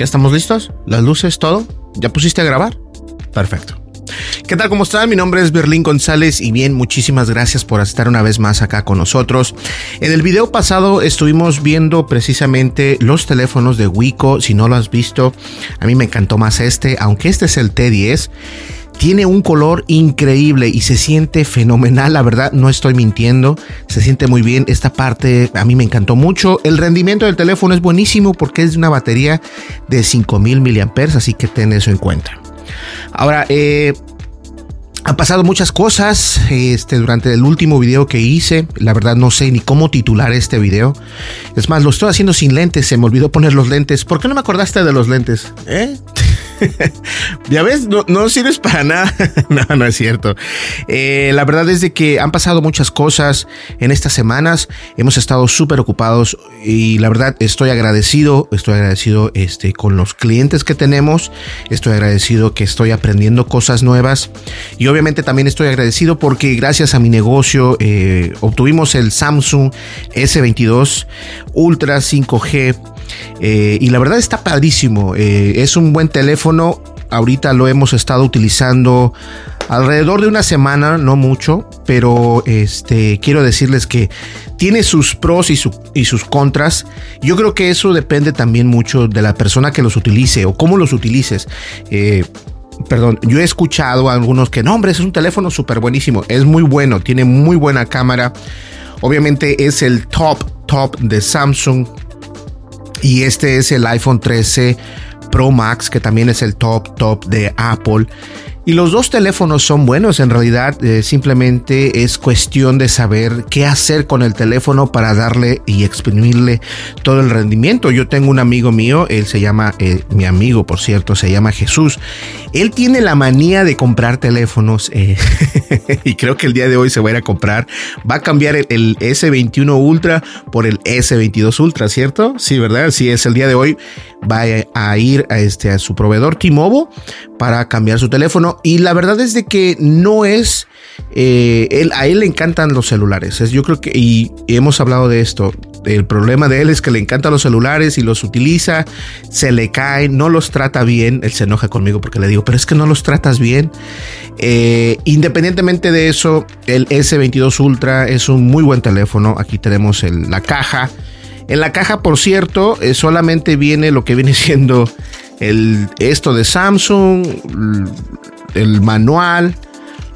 ¿Ya estamos listos? ¿Las luces, todo? ¿Ya pusiste a grabar? Perfecto. ¿Qué tal? ¿Cómo están? Mi nombre es Berlín González y bien, muchísimas gracias por estar una vez más acá con nosotros. En el video pasado estuvimos viendo precisamente los teléfonos de Wiko. Si no lo has visto, a mí me encantó más este, aunque este es el T10. Tiene un color increíble y se siente fenomenal, la verdad, no estoy mintiendo, se siente muy bien. Esta parte a mí me encantó mucho. El rendimiento del teléfono es buenísimo porque es de una batería de 5000 mAh, así que ten eso en cuenta. Ahora, eh, han pasado muchas cosas este, durante el último video que hice. La verdad no sé ni cómo titular este video. Es más, lo estoy haciendo sin lentes. Se me olvidó poner los lentes. ¿Por qué no me acordaste de los lentes? ¿Eh? ya ves, no, sirves para nada. no, no es cierto. Eh, la verdad es de que han pasado muchas cosas en estas semanas. Hemos estado súper ocupados y la verdad estoy agradecido. Estoy agradecido este, con los clientes que tenemos. Estoy agradecido que estoy aprendiendo cosas nuevas. Obviamente también estoy agradecido porque gracias a mi negocio eh, obtuvimos el Samsung S22 Ultra 5G. Eh, y la verdad está padrísimo. Eh, es un buen teléfono. Ahorita lo hemos estado utilizando alrededor de una semana, no mucho, pero este quiero decirles que tiene sus pros y, su, y, sus contras. Yo creo que eso depende también mucho de la persona que los utilice o cómo los utilices. Perdón, yo he escuchado a algunos que no, hombre, es un teléfono súper buenísimo, es muy bueno, tiene muy buena cámara. Obviamente es el top, top de Samsung. Y este es el iPhone 13 Pro Max, que también es el top, top de Apple. Y los dos teléfonos son buenos, en realidad eh, simplemente es cuestión de saber qué hacer con el teléfono para darle y exprimirle todo el rendimiento. Yo tengo un amigo mío, él se llama, eh, mi amigo por cierto, se llama Jesús. Él tiene la manía de comprar teléfonos eh, y creo que el día de hoy se va a ir a comprar. Va a cambiar el, S21 Ultra por el S22 Ultra, ¿cierto? Sí, ¿verdad? Sí, es el día de hoy. Va a ir a, este, a su proveedor T-Mobile para cambiar su teléfono y la verdad es de que no es eh, él, a él le encantan los celulares. Es, yo creo que, y hemos hablado de esto. El problema de él es que le encantan los celulares y los utiliza, se le cae, no los trata bien. Él se enoja conmigo porque le digo, pero es que no los tratas bien. Eh, independientemente de eso, el S22 Ultra es un muy buen teléfono. Aquí tenemos la caja. En la caja, por cierto, eh, solamente viene lo que viene siendo el, esto de Samsung, el manual,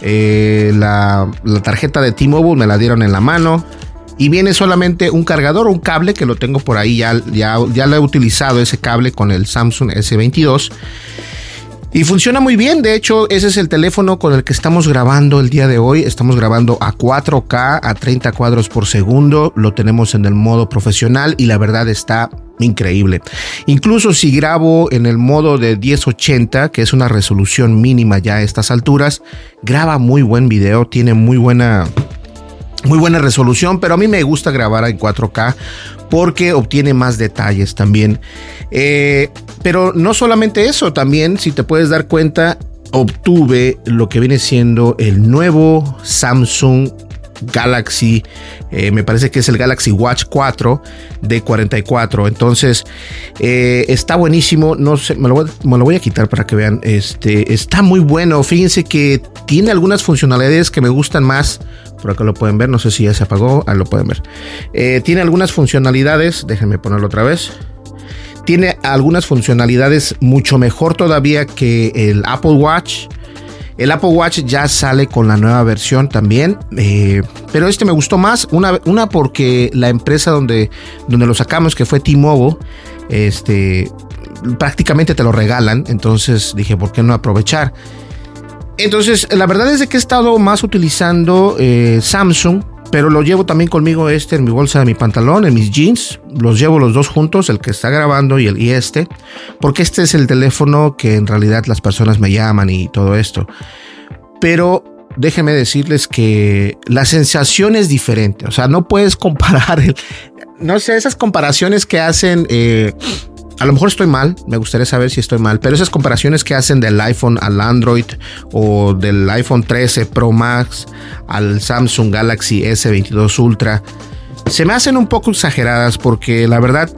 eh, la, tarjeta de T-Mobile me la dieron en la mano. Y viene solamente un cargador, un cable que lo tengo por ahí, ya, ya, ya lo he utilizado ese cable con el Samsung S22. Y funciona muy bien, de hecho ese es el teléfono con el que estamos grabando el día de hoy. Estamos grabando a 4K, a 30 cuadros por segundo, lo tenemos en el modo profesional y la verdad está increíble. Incluso si grabo en el modo de 1080, que es una resolución mínima ya a estas alturas, graba muy buen video, tiene muy buena muy buena resolución, pero a mí me gusta grabar en 4K porque obtiene más detalles también. Eh, pero no solamente eso, también si te puedes dar cuenta, obtuve lo que viene siendo el nuevo Samsung Galaxy, eh, me parece que es el Galaxy Watch 4 de 44. Entonces, eh, está buenísimo. No sé, me lo, voy, a quitar para que vean. Este está muy bueno. Fíjense que tiene algunas funcionalidades que me gustan más. Por acá lo pueden ver. No sé si ya se apagó. Ah, lo pueden ver. Eh, tiene algunas funcionalidades. Déjenme ponerlo otra vez tiene algunas funcionalidades mucho mejor todavía que el Apple Watch. El Apple Watch ya sale con la nueva versión también, eh, pero este me gustó más. Una, una porque la empresa donde, donde lo sacamos, que fue T-Mobile, este, prácticamente te lo regalan. Entonces dije, ¿por qué no aprovechar? Entonces, la verdad es que he estado más utilizando eh, Samsung pero lo llevo también conmigo este en mi bolsa de mi pantalón, en mis jeans. Los llevo los dos juntos, el que está grabando y el y este, porque este es el teléfono que en realidad las personas me llaman y todo esto. Pero déjenme decirles que la sensación es diferente. O sea, no puedes comparar, no sé, esas comparaciones que hacen. Eh, a lo mejor estoy mal, me gustaría saber si estoy mal, pero esas comparaciones que hacen del iPhone al Android o del iPhone 13 Pro Max al Samsung Galaxy S22 Ultra, se me hacen un poco exageradas porque la verdad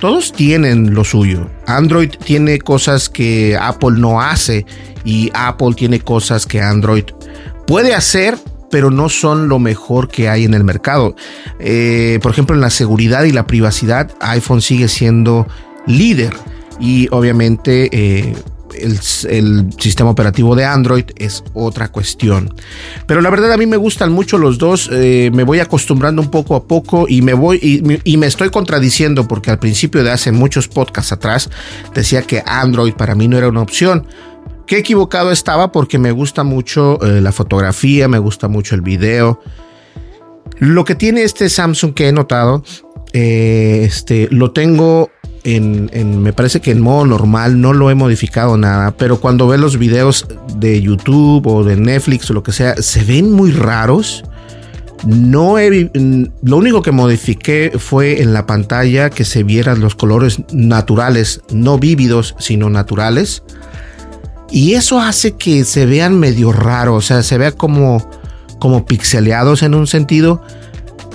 todos tienen lo suyo. Android tiene cosas que Apple no hace y Apple tiene cosas que Android puede hacer, pero no son lo mejor que hay en el mercado. Eh, por ejemplo, en la seguridad y la privacidad, iPhone sigue siendo líder y obviamente eh, el, sistema operativo de Android es otra cuestión. Pero la verdad a mí me gustan mucho los dos, eh, me voy acostumbrando un poco a poco y me voy y, me estoy contradiciendo porque al principio de hace muchos podcasts atrás decía que Android para mí no era una opción. Qué equivocado estaba porque me gusta mucho eh, la fotografía, me gusta mucho el video. Lo que tiene este Samsung que he notado, este, lo tengo me parece que en modo normal no lo he modificado nada, pero cuando ve los videos de YouTube o de Netflix o lo que sea, se ven muy raros. No he, lo único que modifiqué fue en la pantalla que se vieran los colores naturales, no vívidos, sino naturales. Y eso hace que se vean medio raros, o sea, se vea como, como pixeleados en un sentido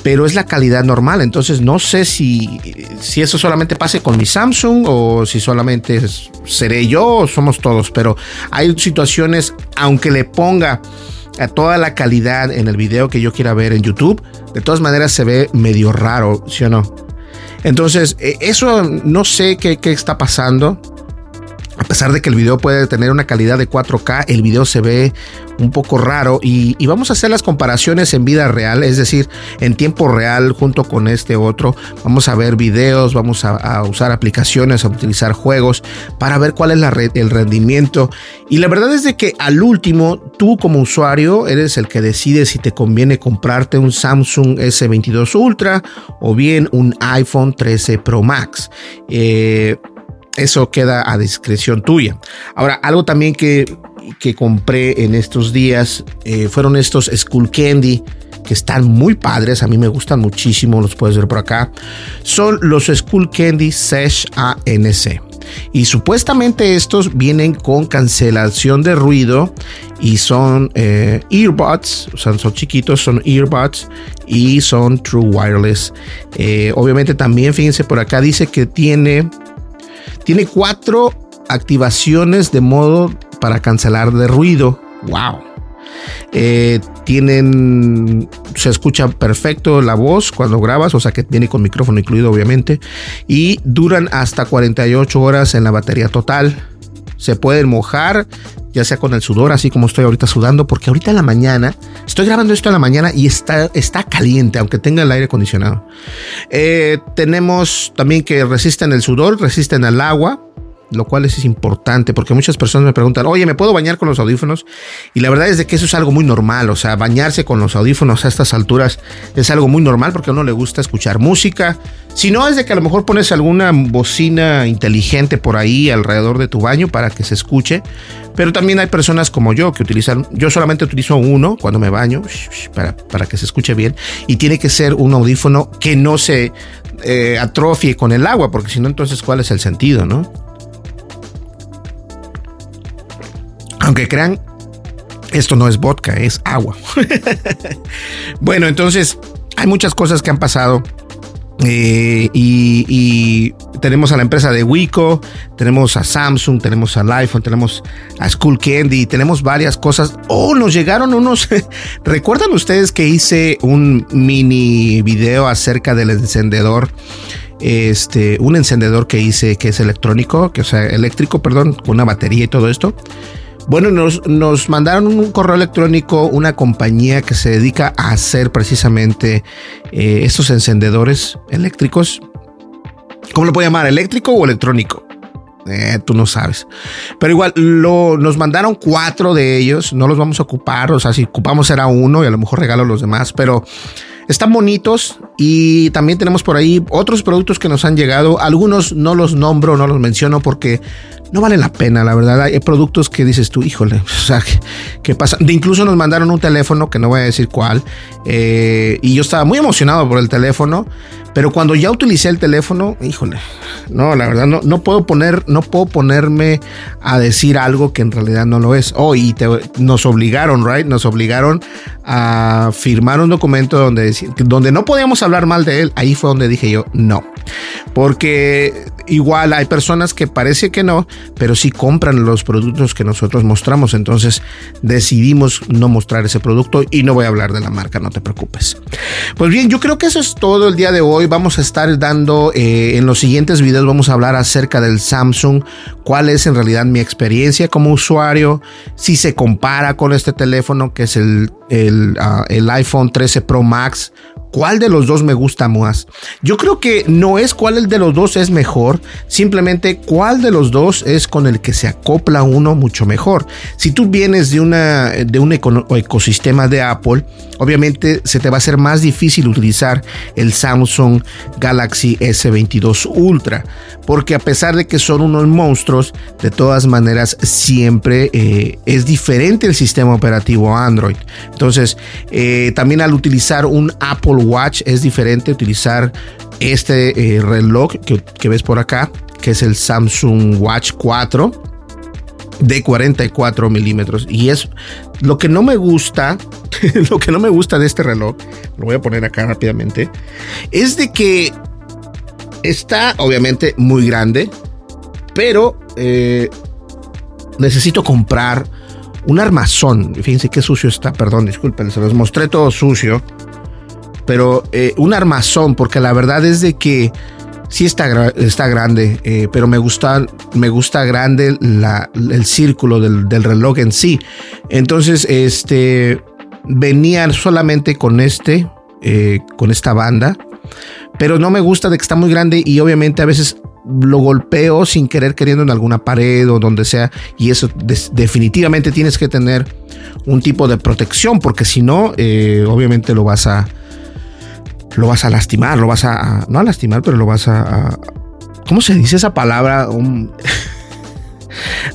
pero es la calidad normal. Entonces no sé si, si eso solamente pase con mi Samsung o si solamente seré yo o somos todos, pero hay situaciones, aunque le ponga a toda la calidad en el video que yo quiera ver en YouTube, de todas maneras se ve medio raro, ¿sí o no? Entonces, e, eso no sé qué, qué está pasando. A pesar de que el video puede tener una calidad de 4K, el video se ve un poco raro y, vamos a hacer las comparaciones en vida real, es decir, en tiempo real junto con este otro. Vamos a ver videos, vamos a, usar aplicaciones, a utilizar juegos para ver cuál es la el rendimiento. Y la verdad es de que al último, tú como usuario eres el que decide si te conviene comprarte un Samsung S22 Ultra o bien un iPhone 13 Pro Max. Eh, eso queda a discreción tuya. Ahora, algo también que, que compré en estos días eh, fueron estos Skull Candy que están muy padres, a mí me gustan muchísimo, los puedes ver por acá. Son los Skull Candy Sesh ANC. Y supuestamente estos vienen con cancelación de ruido y son eh, earbuds, o sea, son chiquitos, son earbuds y son true wireless. Eh, obviamente también, fíjense por acá, dice que tiene tiene cuatro activaciones de modo para cancelar de ruido. ¡Wow! Eh, tienen, se escucha perfecto la voz cuando grabas, o sea que viene con micrófono incluido obviamente, y duran hasta 48 horas en la batería total. Se pueden mojar, ya sea con el sudor, así como estoy ahorita sudando, porque ahorita en la mañana, estoy grabando esto en la mañana y está, está caliente, aunque tenga el aire acondicionado. Eh, tenemos también que resisten el sudor, resisten el agua, lo cual es importante porque muchas personas me preguntan, oye, ¿me puedo bañar con los audífonos? Y la verdad es de que eso es algo muy normal, o sea, bañarse con los audífonos a estas alturas es algo muy normal porque a uno le gusta escuchar música. Si no, es de que a lo mejor pones alguna bocina inteligente por ahí alrededor de tu baño para que se escuche. Pero también hay personas como yo que utilizan, yo solamente utilizo uno cuando me baño para, para que se escuche bien y tiene que ser un audífono que no se eh, atrofie con el agua, porque si no, entonces, ¿cuál es el sentido, no? Aunque crean, esto no es vodka, es agua. bueno, entonces hay muchas cosas que han pasado. Eh, y, tenemos a la empresa de Wico, tenemos a Samsung, tenemos al iPhone, tenemos a School Candy, tenemos varias cosas. Oh, nos llegaron unos. ¿Recuerdan ustedes que hice un mini video acerca del encendedor? Este, un encendedor que hice que es electrónico, que o sea, eléctrico, perdón, con una batería y todo esto. Bueno, nos, mandaron un correo electrónico, una compañía que se dedica a hacer precisamente eh, estos encendedores eléctricos. ¿Cómo lo puedo llamar? ¿Eléctrico o electrónico? Eh, tú no sabes. Pero igual, lo, nos mandaron cuatro de ellos. No los vamos a ocupar. O sea, si ocupamos era uno y a lo mejor regalo los demás. Pero están bonitos. Y también tenemos por ahí otros productos que nos han llegado. Algunos no los nombro, no los menciono porque no vale la pena, la verdad. Hay productos que dices tú, híjole, o sea, ¿qué, pasa? De incluso nos mandaron un teléfono, que no voy a decir cuál, eh, y yo estaba muy emocionado por el teléfono, pero cuando ya utilicé el teléfono, híjole, no, la verdad, no, no puedo poner, no puedo ponerme a decir algo que en realidad no lo es. Oh, y nos obligaron, right? Nos obligaron a firmar un documento donde, donde no podíamos hablar mal de él. Ahí fue donde dije yo, no. Porque igual hay personas que parece que no, pero sí compran los productos que nosotros mostramos. Entonces decidimos no mostrar ese producto y no voy a hablar de la marca, no te preocupes. Pues bien, yo creo que eso es todo el día de hoy. Vamos a estar dando eh, en los siguientes videos, vamos a hablar acerca del Samsung, cuál es en realidad mi experiencia como usuario, si se compara con este teléfono que es el, el, ah, el iPhone 13 Pro Max cuál de los dos me gusta más. Yo creo que no es cuál de los dos es mejor, simplemente cuál de los dos es con el que se acopla uno mucho mejor. Si tú vienes de, una, de un ecosistema de Apple, obviamente se te va a hacer más difícil utilizar el Samsung Galaxy S22 Ultra, porque a pesar de que son unos monstruos, de todas maneras siempre eh, es diferente el sistema operativo Android. Entonces, eh, también al utilizar un Apple Watch es diferente utilizar este eh, reloj que, ves por acá, que es el Samsung Watch 4 de 44 milímetros. Y es lo que no me gusta, lo que no me gusta de este reloj, lo voy a poner acá rápidamente, es de que está obviamente muy grande, pero eh, necesito comprar un armazón. Fíjense qué sucio está, perdón, disculpen, se los mostré todo sucio pero eh, un armazón, porque la verdad es de que sí está, está grande, eh, pero me gusta, me gusta grande la, el círculo del, del, reloj en sí. Entonces, este venía solamente con este, eh, con esta banda, pero no me gusta de que está muy grande y obviamente a veces lo golpeo sin querer queriendo en alguna pared o donde sea y eso definitivamente tienes que tener un tipo de protección porque si no obviamente lo vas a lo vas a lastimar lo vas a, no a lastimar pero lo vas a, ¿cómo se dice esa palabra?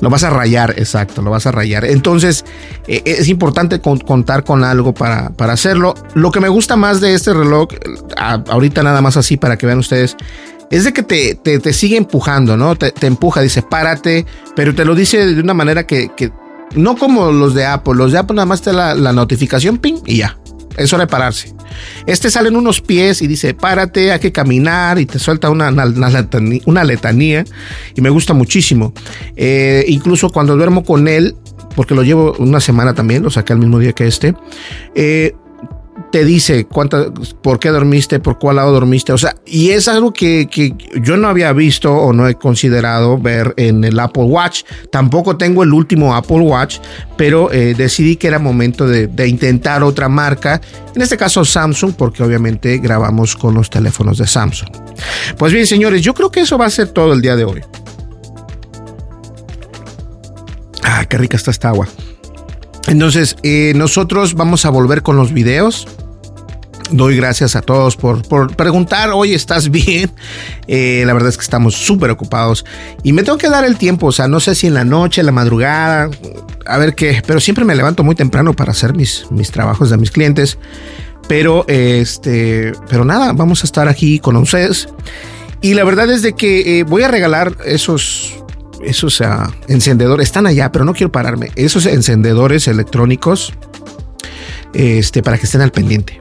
lo vas a rayar, exacto, lo vas a rayar. Entonces, eh, es importante contar con algo para, para, hacerlo. Lo que me gusta más de este reloj, ahorita nada más así para que vean ustedes, es de que te, te, sigue empujando, ¿no? Te, empuja, dice, párate, pero te lo dice de una manera que, no como los de Apple. Los de Apple nada más te la, la notificación, ping, y ya. Es hora de pararse. Este sale en unos pies y dice, párate, hay que caminar y te suelta una, una, letanía, y me gusta muchísimo. Eh, incluso cuando duermo con él, porque lo llevo una semana también, lo saqué al mismo día que este, eh, te dice cuánta, por qué dormiste, por cuál lado dormiste. O sea, y es algo que, yo no había visto o no he considerado ver en el Apple Watch. Tampoco tengo el último Apple Watch, pero eh, decidí que era momento de, intentar otra marca. En este caso Samsung, porque obviamente grabamos con los teléfonos de Samsung. Pues bien, señores, yo creo que eso va a ser todo el día de hoy. Ah, qué rica está esta agua. Entonces, eh, nosotros vamos a volver con los videos. Doy gracias a todos por, preguntar, oye, ¿estás bien? Eh, la verdad es que estamos súper ocupados y me tengo que dar el tiempo, o sea, no sé si en la noche, en la madrugada, a ver qué, pero siempre me levanto muy temprano para hacer mis, mis trabajos de mis clientes. Pero, este, pero nada, vamos a estar aquí con ustedes. Y la verdad es de que eh, voy a regalar esos esos uh, encendedores están allá, pero no quiero pararme. Esos encendedores electrónicos, este, para que estén al pendiente.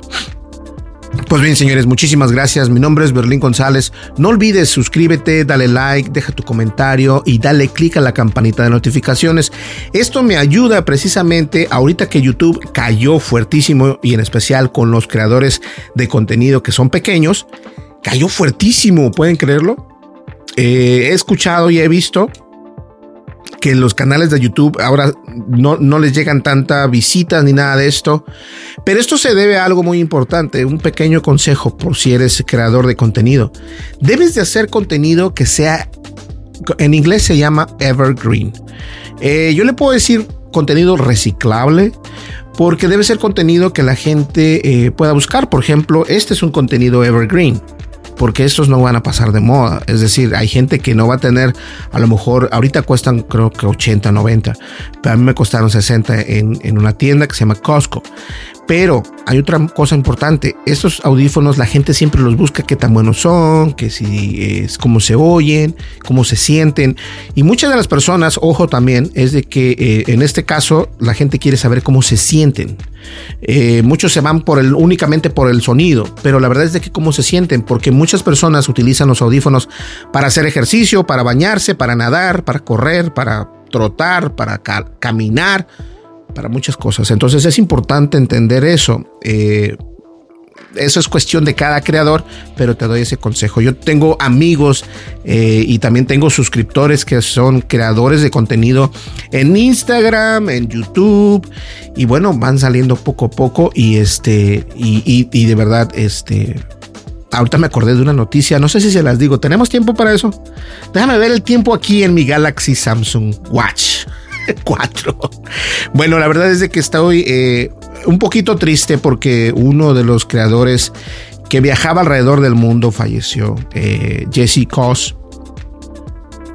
Pues bien, señores, muchísimas gracias. Mi nombre es Berlín González. No olvides suscríbete, dale like, deja tu comentario y dale click a la campanita de notificaciones. Esto me ayuda precisamente ahorita que YouTube cayó fuertísimo y en especial con los creadores de contenido que son pequeños. Cayó fuertísimo, ¿pueden creerlo? Eh, he escuchado y he visto que los canales de YouTube ahora no, no les llegan tanta visitas ni nada de esto. Pero esto se debe a algo muy importante, un pequeño consejo por si eres creador de contenido. Debes de hacer contenido que sea, en inglés se llama evergreen. Eh, yo le puedo decir contenido reciclable porque debe ser contenido que la gente eh, pueda buscar. Por ejemplo, este es un contenido evergreen porque estos no van a pasar de moda. Es decir, hay gente que no va a tener, a lo mejor, ahorita cuestan creo que 80, 90, pero a mí me costaron 60 en, en una tienda que se llama Costco. Pero hay otra cosa importante. Estos audífonos la gente siempre los busca qué tan buenos son, que si es cómo se oyen, cómo se sienten. Y muchas de las personas, ojo también, es de que eh, en este caso la gente quiere saber cómo se sienten. Eh, muchos se van por el, únicamente por el sonido, pero la verdad es de que cómo se sienten, porque muchas personas utilizan los audífonos para hacer ejercicio, para bañarse, para nadar, para correr, para trotar, para caminar para muchas cosas. Entonces es importante entender eso. Eh, eso es cuestión de cada creador, pero te doy ese consejo. Yo tengo amigos eh, y también tengo suscriptores que son creadores de contenido en Instagram, en YouTube y bueno, van saliendo poco a poco y este y, y de verdad este ahorita me acordé de una noticia, no sé si se las digo, ¿tenemos tiempo para eso? Déjame ver el tiempo aquí en mi Galaxy Samsung Watch. 4. Bueno, la verdad es de que estoy eh, un poquito triste porque uno de los creadores que viajaba alrededor del mundo falleció, eh, Jesse Koss.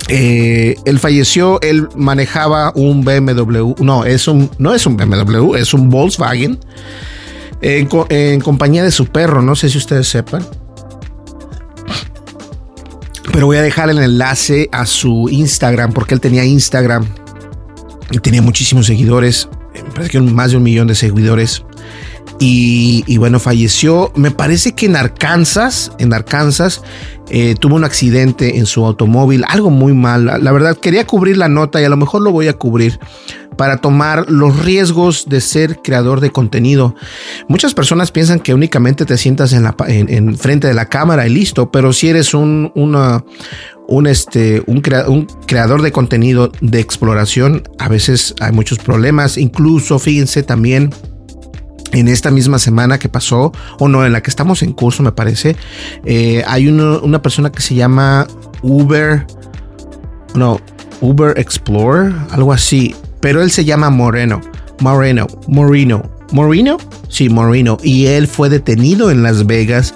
Eh, él falleció, él manejaba un BMW, no, es un, no es un BMW, es un Volkswagen, en, en compañía de su perro, no sé si ustedes sepan. Pero voy a dejar el enlace a su Instagram porque él tenía Instagram tenía muchísimos seguidores, me parece que más de un millón de seguidores. Y, bueno, falleció, me parece que en Arkansas, en Arkansas, eh, tuvo un accidente en su automóvil, algo muy mal. La verdad, quería cubrir la nota y a lo mejor lo voy a cubrir para tomar los riesgos de ser creador de contenido. Muchas personas piensan que únicamente te sientas en, la, en, frente de la cámara y listo, pero si eres un, un, este, un, creador de contenido de exploración, a veces hay muchos problemas. Incluso, fíjense también, en esta misma semana que pasó, o no, en la que estamos en curso, me parece, eh, hay una persona que se llama Uber, no, Uber Explorer, algo así, pero él se llama Moreno, Moreno, Moreno, Moreno, sí, Moreno, y él fue detenido en Las Vegas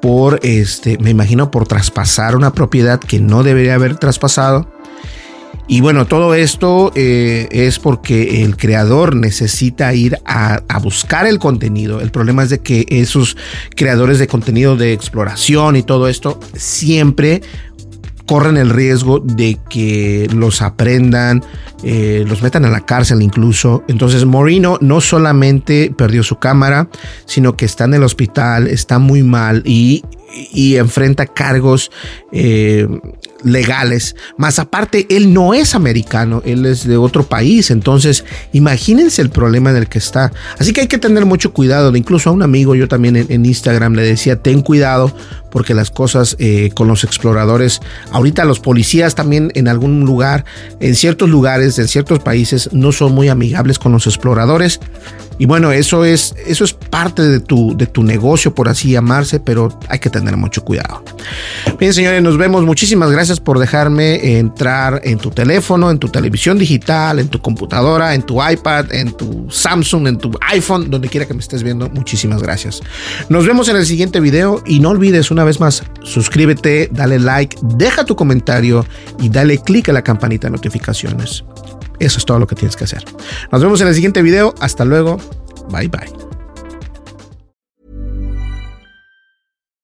por, este, me imagino, por traspasar una propiedad que no debería haber traspasado. Y bueno, todo esto eh, es porque el creador necesita ir a, a, buscar el contenido. El problema es de que esos creadores de contenido de exploración y todo esto siempre corren el riesgo de que los aprendan, eh, los metan a la cárcel incluso. Entonces Morino no solamente perdió su cámara, sino que está en el hospital, está muy mal y, y enfrenta cargos eh, legales. Más aparte, él no es americano, él es de otro país. Entonces, imagínense el problema en el que está. Así que hay que tener mucho cuidado. Incluso a un amigo, yo también en, Instagram le decía, ten cuidado porque las cosas eh, con los exploradores, ahorita los policías también en algún lugar, en ciertos lugares, en ciertos países, no son muy amigables con los exploradores. Y bueno, eso es, eso es parte de tu, de tu negocio, por así llamarse, pero hay que tener mucho cuidado. Bien, señores, nos vemos. Muchísimas gracias por dejarme entrar en tu teléfono, en tu televisión digital, en tu computadora, en tu iPad, en tu Samsung, en tu iPhone, donde quiera que me estés viendo. Muchísimas gracias. Nos vemos en el siguiente video y no olvides una vez más, suscríbete, dale like, deja tu comentario y dale click a la campanita de notificaciones. Eso es todo lo que tienes que hacer. Nos vemos en el siguiente video. Hasta luego. Bye bye.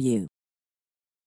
you.